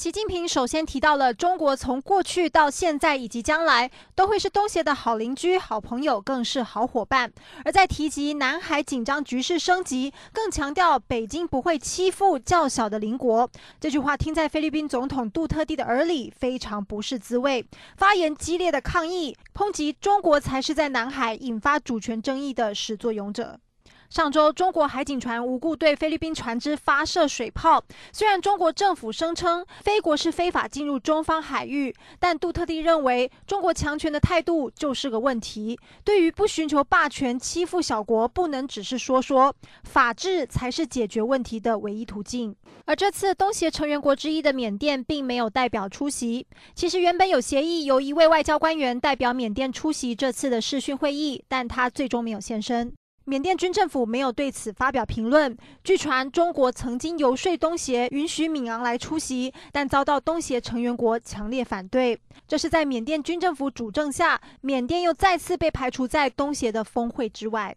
习近平首先提到了中国从过去到现在以及将来都会是东协的好邻居、好朋友，更是好伙伴。而在提及南海紧张局势升级，更强调北京不会欺负较小的邻国。这句话听在菲律宾总统杜特地的耳里非常不是滋味，发言激烈的抗议，抨击中国才是在南海引发主权争议的始作俑者。上周，中国海警船无故对菲律宾船只发射水炮。虽然中国政府声称菲国是非法进入中方海域，但杜特蒂认为中国强权的态度就是个问题。对于不寻求霸权、欺负小国，不能只是说说，法治才是解决问题的唯一途径。而这次东协成员国之一的缅甸并没有代表出席。其实原本有协议由一位外交官员代表缅甸出席这次的视讯会议，但他最终没有现身。缅甸军政府没有对此发表评论。据传，中国曾经游说东协允许敏昂来出席，但遭到东协成员国强烈反对。这是在缅甸军政府主政下，缅甸又再次被排除在东协的峰会之外。